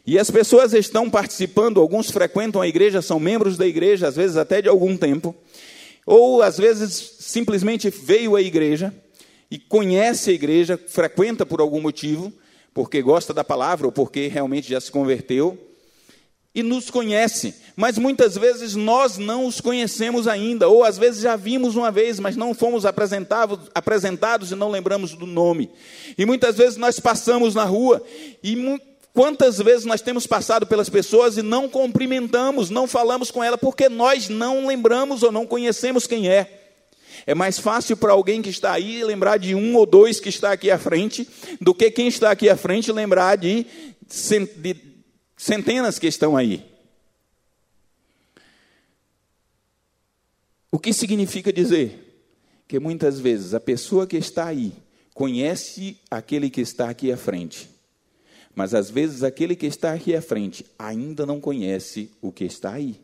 E as pessoas estão participando, alguns frequentam a igreja, são membros da igreja, às vezes até de algum tempo, ou às vezes simplesmente veio à igreja e conhece a igreja, frequenta por algum motivo, porque gosta da palavra ou porque realmente já se converteu, e nos conhece, mas muitas vezes nós não os conhecemos ainda, ou às vezes já vimos uma vez, mas não fomos apresentados, apresentados e não lembramos do nome. E muitas vezes nós passamos na rua e quantas vezes nós temos passado pelas pessoas e não cumprimentamos, não falamos com ela porque nós não lembramos ou não conhecemos quem é. É mais fácil para alguém que está aí lembrar de um ou dois que está aqui à frente, do que quem está aqui à frente lembrar de, de centenas que estão aí. O que significa dizer? Que muitas vezes a pessoa que está aí conhece aquele que está aqui à frente, mas às vezes aquele que está aqui à frente ainda não conhece o que está aí.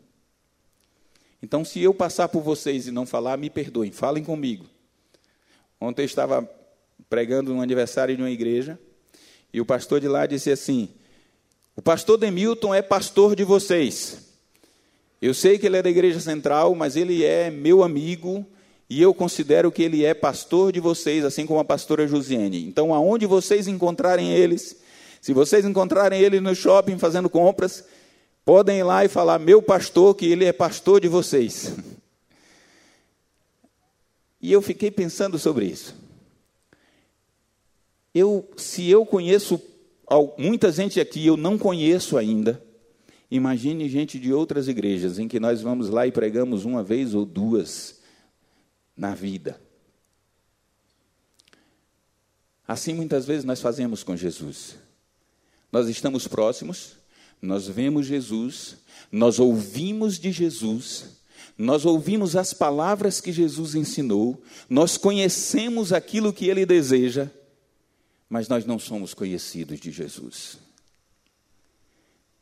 Então, se eu passar por vocês e não falar, me perdoem, falem comigo. Ontem eu estava pregando no aniversário de uma igreja e o pastor de lá disse assim: o pastor Demilton é pastor de vocês. Eu sei que ele é da igreja central, mas ele é meu amigo e eu considero que ele é pastor de vocês, assim como a pastora Josiane. Então, aonde vocês encontrarem eles, se vocês encontrarem ele no shopping fazendo compras, podem ir lá e falar: meu pastor, que ele é pastor de vocês. E eu fiquei pensando sobre isso. Eu, se eu conheço muita gente aqui eu não conheço ainda. Imagine gente de outras igrejas em que nós vamos lá e pregamos uma vez ou duas na vida. Assim muitas vezes nós fazemos com Jesus. Nós estamos próximos, nós vemos Jesus, nós ouvimos de Jesus, nós ouvimos as palavras que Jesus ensinou, nós conhecemos aquilo que ele deseja mas nós não somos conhecidos de Jesus.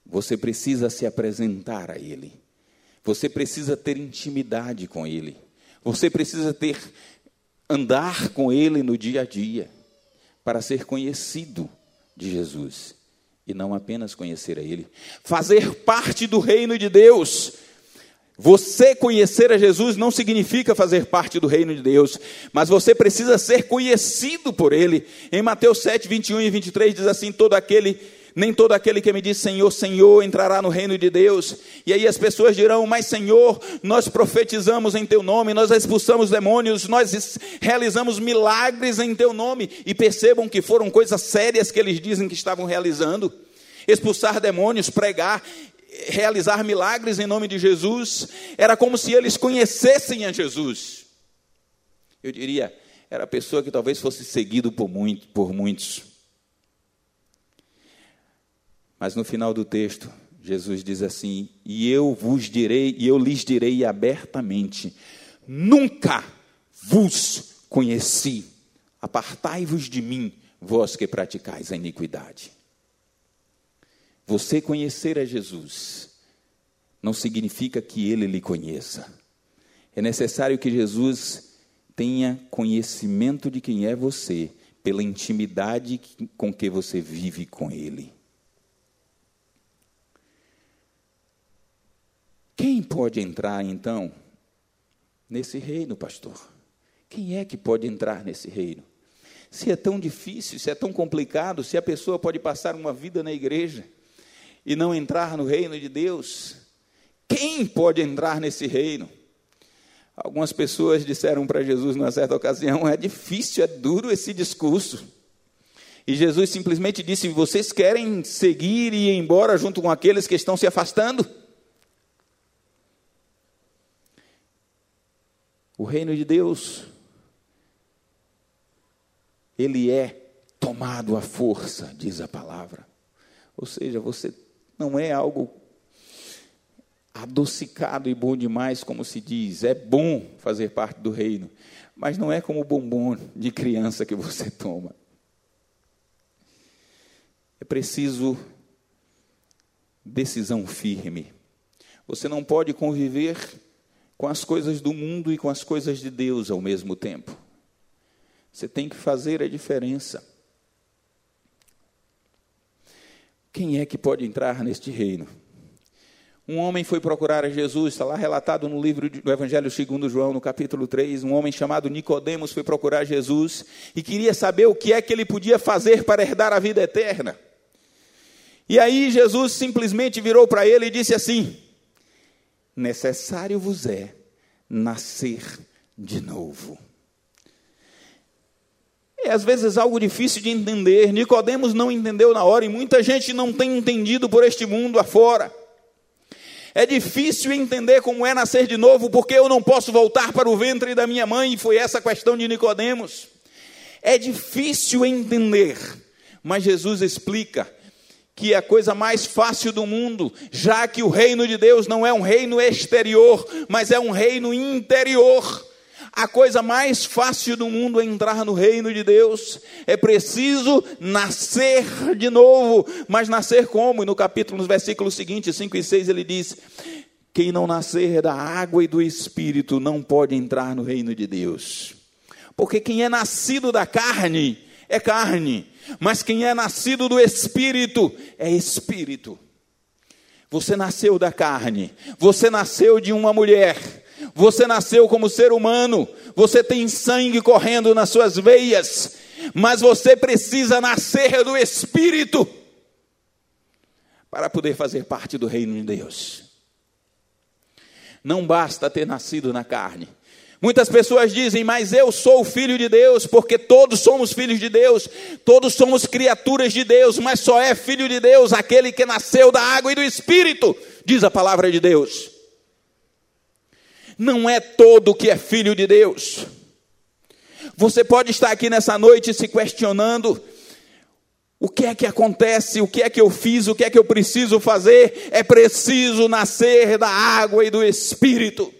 Você precisa se apresentar a Ele. Você precisa ter intimidade com Ele. Você precisa ter andar com Ele no dia a dia para ser conhecido de Jesus e não apenas conhecer a Ele. Fazer parte do reino de Deus você conhecer a Jesus não significa fazer parte do reino de Deus, mas você precisa ser conhecido por Ele. Em Mateus 7, 21 e 23 diz assim: todo aquele, nem todo aquele que me diz Senhor, Senhor entrará no reino de Deus. E aí as pessoas dirão: Mas Senhor, nós profetizamos em Teu nome, nós expulsamos demônios, nós realizamos milagres em Teu nome. E percebam que foram coisas sérias que eles dizem que estavam realizando expulsar demônios, pregar realizar milagres em nome de Jesus, era como se eles conhecessem a Jesus. Eu diria, era a pessoa que talvez fosse seguido por, muito, por muitos. Mas no final do texto, Jesus diz assim: E eu vos direi, e eu lhes direi abertamente: Nunca vos conheci. Apartai-vos de mim, vós que praticais a iniquidade. Você conhecer a Jesus não significa que ele lhe conheça. É necessário que Jesus tenha conhecimento de quem é você, pela intimidade com que você vive com ele. Quem pode entrar então nesse reino, pastor? Quem é que pode entrar nesse reino? Se é tão difícil, se é tão complicado, se a pessoa pode passar uma vida na igreja, e não entrar no reino de Deus? Quem pode entrar nesse reino? Algumas pessoas disseram para Jesus numa certa ocasião: é difícil, é duro esse discurso. E Jesus simplesmente disse: Vocês querem seguir e ir embora junto com aqueles que estão se afastando? O reino de Deus, ele é tomado à força, diz a palavra. Ou seja, você não é algo adocicado e bom demais, como se diz. É bom fazer parte do reino, mas não é como o bombom de criança que você toma. É preciso decisão firme. Você não pode conviver com as coisas do mundo e com as coisas de Deus ao mesmo tempo. Você tem que fazer a diferença. Quem é que pode entrar neste reino? Um homem foi procurar a Jesus, está lá relatado no livro do Evangelho segundo João, no capítulo 3, um homem chamado Nicodemos foi procurar Jesus e queria saber o que é que ele podia fazer para herdar a vida eterna. E aí Jesus simplesmente virou para ele e disse assim: Necessário vos é nascer de novo. É às vezes algo difícil de entender. Nicodemos não entendeu na hora e muita gente não tem entendido por este mundo afora. É difícil entender como é nascer de novo, porque eu não posso voltar para o ventre da minha mãe, e foi essa a questão de Nicodemos. É difícil entender, mas Jesus explica que é a coisa mais fácil do mundo, já que o reino de Deus não é um reino exterior, mas é um reino interior. A coisa mais fácil do mundo é entrar no reino de Deus. É preciso nascer de novo. Mas nascer como? E no capítulo, nos versículos seguintes, 5 e 6, ele diz: Quem não nascer da água e do espírito não pode entrar no reino de Deus. Porque quem é nascido da carne é carne, mas quem é nascido do espírito é espírito. Você nasceu da carne, você nasceu de uma mulher você nasceu como ser humano, você tem sangue correndo nas suas veias, mas você precisa nascer do Espírito para poder fazer parte do reino de Deus. Não basta ter nascido na carne. Muitas pessoas dizem, mas eu sou filho de Deus, porque todos somos filhos de Deus, todos somos criaturas de Deus, mas só é filho de Deus aquele que nasceu da água e do Espírito, diz a palavra de Deus não é todo que é filho de Deus. Você pode estar aqui nessa noite se questionando: o que é que acontece? O que é que eu fiz? O que é que eu preciso fazer? É preciso nascer da água e do Espírito.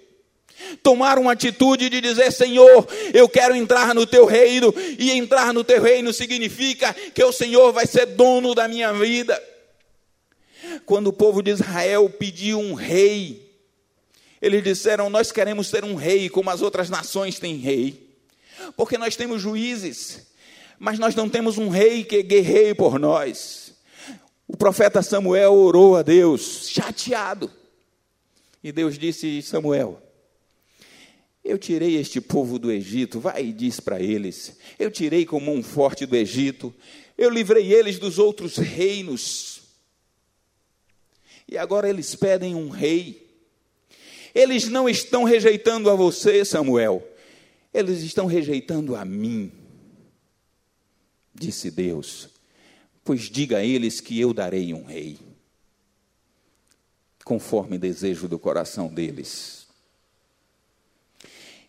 Tomar uma atitude de dizer: Senhor, eu quero entrar no teu reino, e entrar no teu reino significa que o Senhor vai ser dono da minha vida. Quando o povo de Israel pediu um rei, eles disseram: Nós queremos ter um rei como as outras nações têm rei, porque nós temos juízes, mas nós não temos um rei que guerreie por nós. O profeta Samuel orou a Deus, chateado, e Deus disse: Samuel, eu tirei este povo do Egito, vai e diz para eles: Eu tirei como um forte do Egito, eu livrei eles dos outros reinos, e agora eles pedem um rei. Eles não estão rejeitando a você, Samuel. Eles estão rejeitando a mim, disse Deus. Pois diga a eles que eu darei um rei, conforme desejo do coração deles.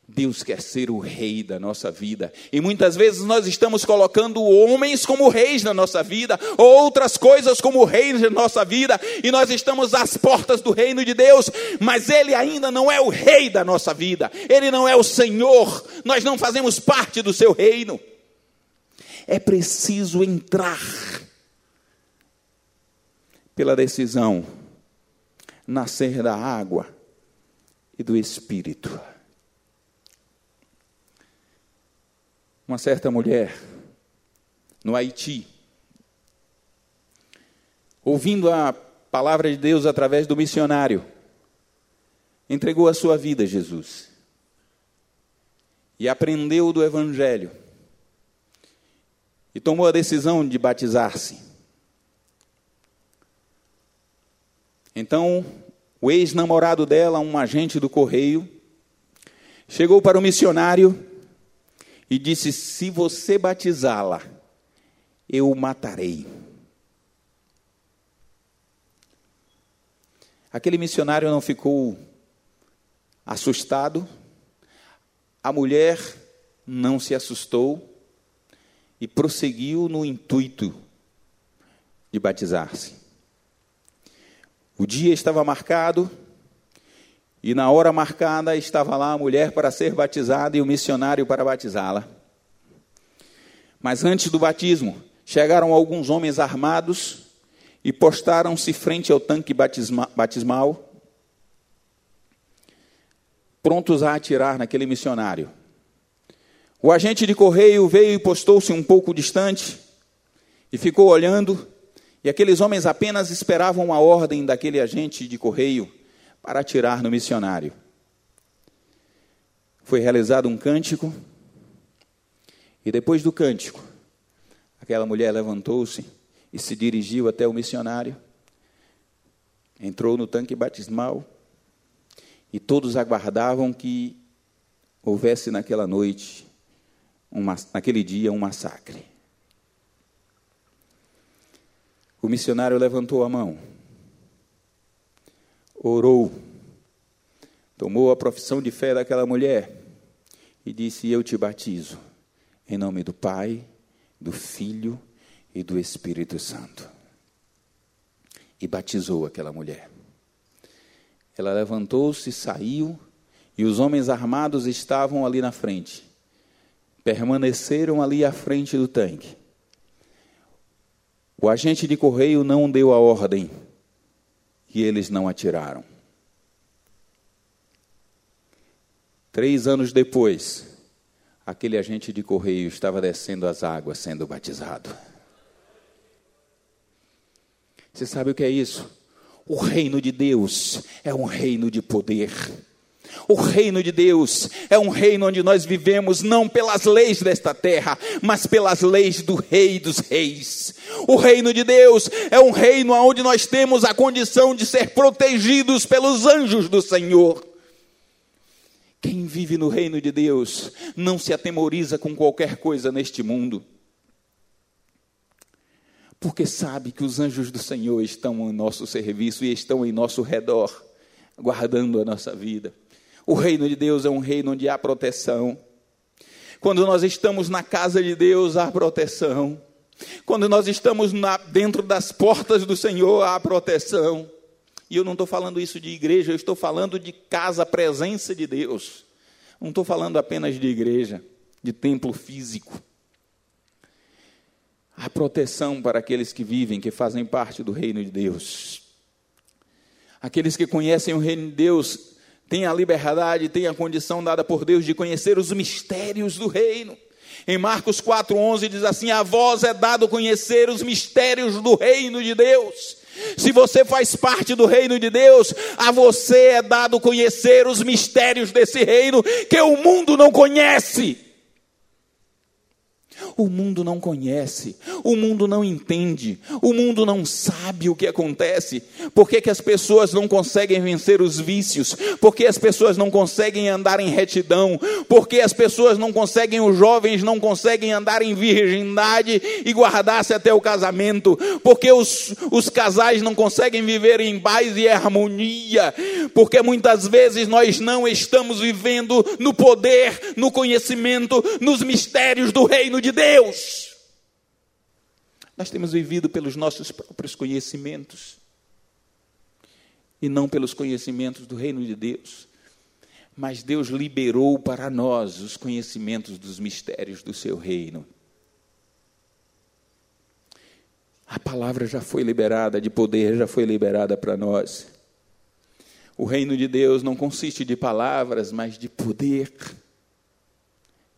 Deus quer ser o rei da nossa vida. E muitas vezes nós estamos colocando homens como reis na nossa vida, ou outras coisas como reis na nossa vida, e nós estamos às portas do reino de Deus, mas Ele ainda não é o rei da nossa vida, Ele não é o Senhor, nós não fazemos parte do seu reino. É preciso entrar pela decisão, nascer da água e do Espírito. Uma certa mulher no Haiti, ouvindo a palavra de Deus através do missionário, entregou a sua vida a Jesus e aprendeu do Evangelho e tomou a decisão de batizar-se. Então, o ex-namorado dela, um agente do correio, chegou para o missionário e disse: Se você batizá-la, eu o matarei. Aquele missionário não ficou assustado, a mulher não se assustou e prosseguiu no intuito de batizar-se. O dia estava marcado, E na hora marcada estava lá a mulher para ser batizada e o missionário para batizá-la. Mas antes do batismo, chegaram alguns homens armados e postaram-se frente ao tanque batismal, prontos a atirar naquele missionário. O agente de correio veio e postou-se um pouco distante e ficou olhando, e aqueles homens apenas esperavam a ordem daquele agente de correio para atirar no missionário. Foi realizado um cântico, e depois do cântico, aquela mulher levantou-se e se dirigiu até o missionário, entrou no tanque batismal, e todos aguardavam que houvesse naquela noite, naquele dia, um massacre. O missionário levantou a mão orou, tomou a profissão de fé daquela mulher e disse: Eu te batizo, em nome do Pai, do Filho e do Espírito Santo. E batizou aquela mulher. Ela levantou-se, saiu, e os homens armados estavam ali na frente. Permaneceram ali à frente do tanque. O agente de correio não deu a ordem que eles não atiraram. Três anos depois, aquele agente de correio estava descendo as águas sendo batizado. Você sabe o que é isso? O reino de Deus é um reino de poder. O reino de Deus é um reino onde nós vivemos não pelas leis desta terra, mas pelas leis do Rei dos Reis. O reino de Deus é um reino onde nós temos a condição de ser protegidos pelos anjos do Senhor. Quem vive no reino de Deus não se atemoriza com qualquer coisa neste mundo, porque sabe que os anjos do Senhor estão em nosso serviço e estão em nosso redor, guardando a nossa vida. O reino de Deus é um reino onde há proteção. Quando nós estamos na casa de Deus, há proteção. Quando nós estamos na, dentro das portas do Senhor, há proteção. E eu não estou falando isso de igreja, eu estou falando de casa, presença de Deus. Não estou falando apenas de igreja, de templo físico. Há proteção para aqueles que vivem, que fazem parte do reino de Deus. Aqueles que conhecem o reino de Deus tem a liberdade, tem a condição dada por Deus de conhecer os mistérios do reino. Em Marcos 4,11 diz assim: A vós é dado conhecer os mistérios do reino de Deus. Se você faz parte do reino de Deus, a você é dado conhecer os mistérios desse reino que o mundo não conhece. O mundo não conhece, o mundo não entende, o mundo não sabe o que acontece. Por que, que as pessoas não conseguem vencer os vícios? Por que as pessoas não conseguem andar em retidão? Por que as pessoas não conseguem, os jovens não conseguem andar em virgindade e guardar-se até o casamento? Porque os, os casais não conseguem viver em paz e harmonia? Porque muitas vezes nós não estamos vivendo no poder, no conhecimento, nos mistérios do reino de Deus. Nós temos vivido pelos nossos próprios conhecimentos e não pelos conhecimentos do reino de Deus. Mas Deus liberou para nós os conhecimentos dos mistérios do seu reino. A palavra já foi liberada, de poder já foi liberada para nós. O reino de Deus não consiste de palavras, mas de poder.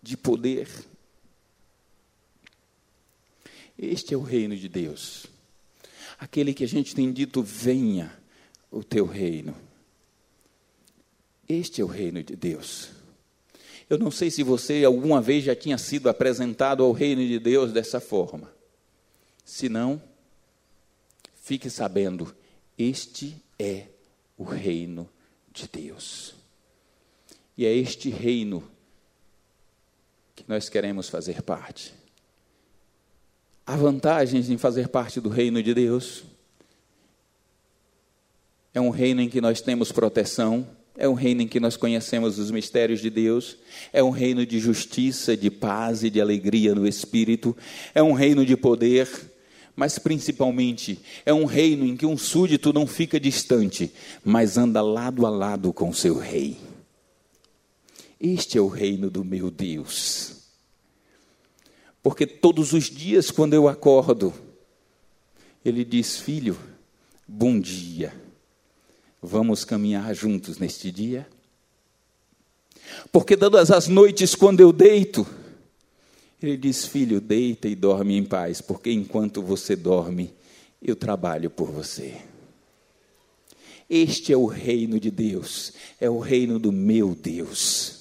De poder. Este é o reino de Deus. Aquele que a gente tem dito: venha o teu reino. Este é o reino de Deus. Eu não sei se você alguma vez já tinha sido apresentado ao reino de Deus dessa forma. Se não, fique sabendo: este é o reino de Deus. E é este reino que nós queremos fazer parte. Há vantagens em fazer parte do reino de Deus. É um reino em que nós temos proteção, é um reino em que nós conhecemos os mistérios de Deus, é um reino de justiça, de paz e de alegria no espírito, é um reino de poder, mas principalmente é um reino em que um súdito não fica distante, mas anda lado a lado com seu rei. Este é o reino do meu Deus. Porque todos os dias, quando eu acordo, ele diz: Filho, bom dia. Vamos caminhar juntos neste dia? Porque todas as noites, quando eu deito, ele diz: Filho, deita e dorme em paz, porque enquanto você dorme, eu trabalho por você. Este é o reino de Deus, é o reino do meu Deus.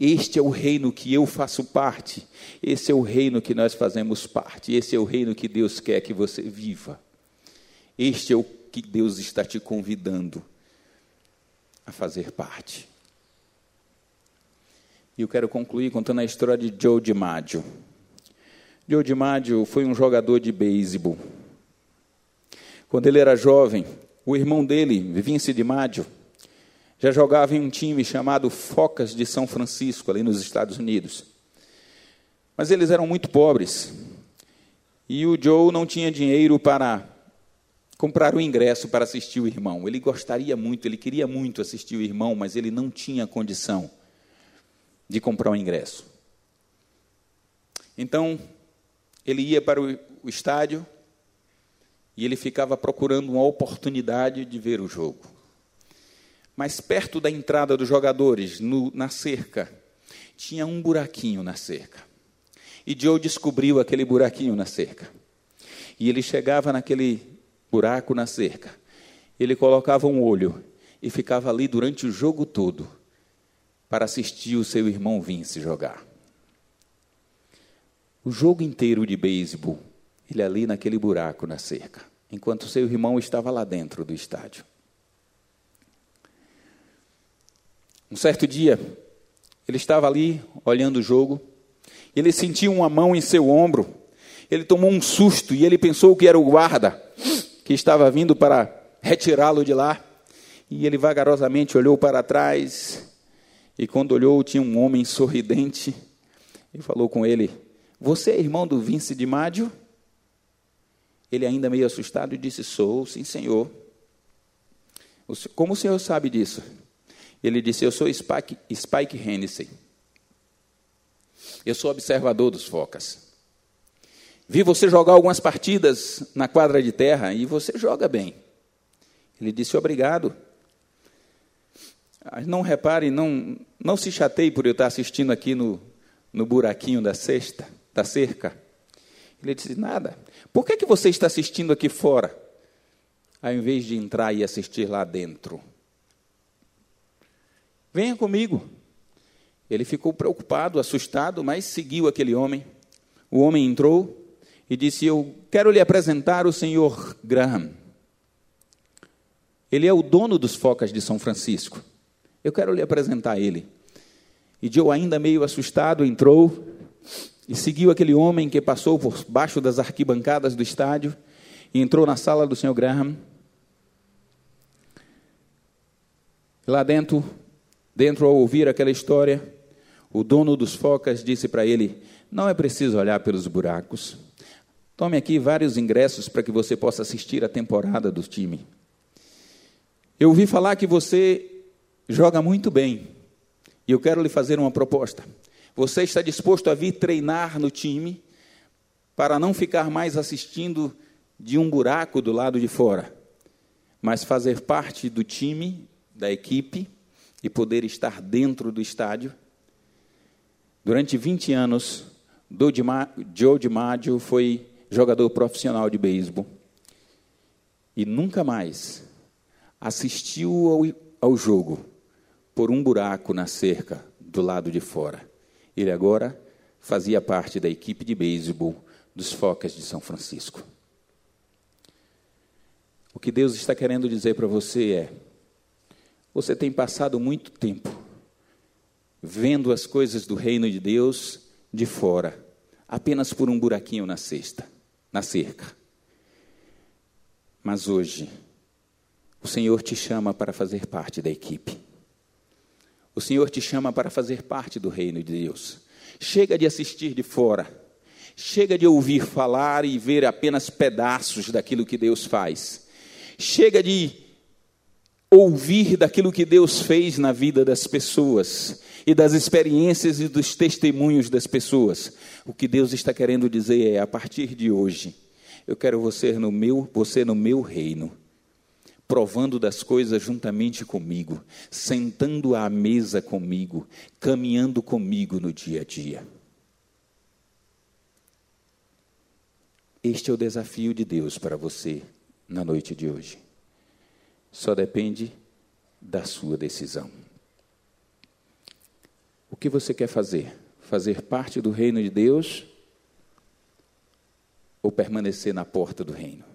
Este é o reino que eu faço parte, esse é o reino que nós fazemos parte, esse é o reino que Deus quer que você viva. Este é o que Deus está te convidando a fazer parte. E eu quero concluir contando a história de Joe DiMaggio. Joe DiMaggio foi um jogador de beisebol. Quando ele era jovem, o irmão dele, Vince DiMaggio, já jogava em um time chamado Focas de São Francisco, ali nos Estados Unidos. Mas eles eram muito pobres. E o Joe não tinha dinheiro para comprar o ingresso para assistir o irmão. Ele gostaria muito, ele queria muito assistir o irmão, mas ele não tinha condição de comprar o ingresso. Então, ele ia para o estádio e ele ficava procurando uma oportunidade de ver o jogo. Mas perto da entrada dos jogadores, no, na cerca, tinha um buraquinho na cerca. E Joe descobriu aquele buraquinho na cerca. E ele chegava naquele buraco na cerca. Ele colocava um olho e ficava ali durante o jogo todo para assistir o seu irmão Vince jogar. O jogo inteiro de beisebol, ele ali naquele buraco na cerca, enquanto seu irmão estava lá dentro do estádio. Um certo dia, ele estava ali olhando o jogo, ele sentiu uma mão em seu ombro. Ele tomou um susto e ele pensou que era o guarda que estava vindo para retirá-lo de lá. E ele vagarosamente olhou para trás e quando olhou, tinha um homem sorridente e falou com ele: Você é irmão do Vince de Mádio? Ele, ainda meio assustado, disse: Sou, sim, senhor. Como o senhor sabe disso? Ele disse: Eu sou Spike, Spike Hennessy. Eu sou observador dos focas. Vi você jogar algumas partidas na quadra de terra e você joga bem. Ele disse: Obrigado. Não repare, não, não se chateie por eu estar assistindo aqui no, no buraquinho da cesta, da cerca. Ele disse: Nada. Por que, que você está assistindo aqui fora, ao invés de entrar e assistir lá dentro? Venha comigo. Ele ficou preocupado, assustado, mas seguiu aquele homem. O homem entrou e disse: Eu quero lhe apresentar o senhor Graham. Ele é o dono dos focas de São Francisco. Eu quero lhe apresentar ele. E Joe, ainda meio assustado, entrou e seguiu aquele homem que passou por baixo das arquibancadas do estádio e entrou na sala do Sr. Graham. Lá dentro, dentro ao ouvir aquela história, o dono dos focas disse para ele: Não é preciso olhar pelos buracos. Tome aqui vários ingressos para que você possa assistir a temporada do time. Eu ouvi falar que você joga muito bem. E eu quero lhe fazer uma proposta. Você está disposto a vir treinar no time para não ficar mais assistindo de um buraco do lado de fora, mas fazer parte do time, da equipe e poder estar dentro do estádio? Durante 20 anos, Joe DiMaggio foi jogador profissional de beisebol e nunca mais assistiu ao, ao jogo por um buraco na cerca do lado de fora. Ele agora fazia parte da equipe de beisebol dos Focas de São Francisco. O que Deus está querendo dizer para você é: você tem passado muito tempo vendo as coisas do reino de Deus de fora, apenas por um buraquinho na cesta, na cerca. Mas hoje, o Senhor te chama para fazer parte da equipe. O Senhor te chama para fazer parte do reino de Deus. Chega de assistir de fora. Chega de ouvir falar e ver apenas pedaços daquilo que Deus faz. Chega de ouvir daquilo que Deus fez na vida das pessoas e das experiências e dos testemunhos das pessoas. O que Deus está querendo dizer é: a partir de hoje, eu quero você no meu, você no meu reino, provando das coisas juntamente comigo, sentando à mesa comigo, caminhando comigo no dia a dia. Este é o desafio de Deus para você na noite de hoje. Só depende da sua decisão. O que você quer fazer? Fazer parte do reino de Deus ou permanecer na porta do reino?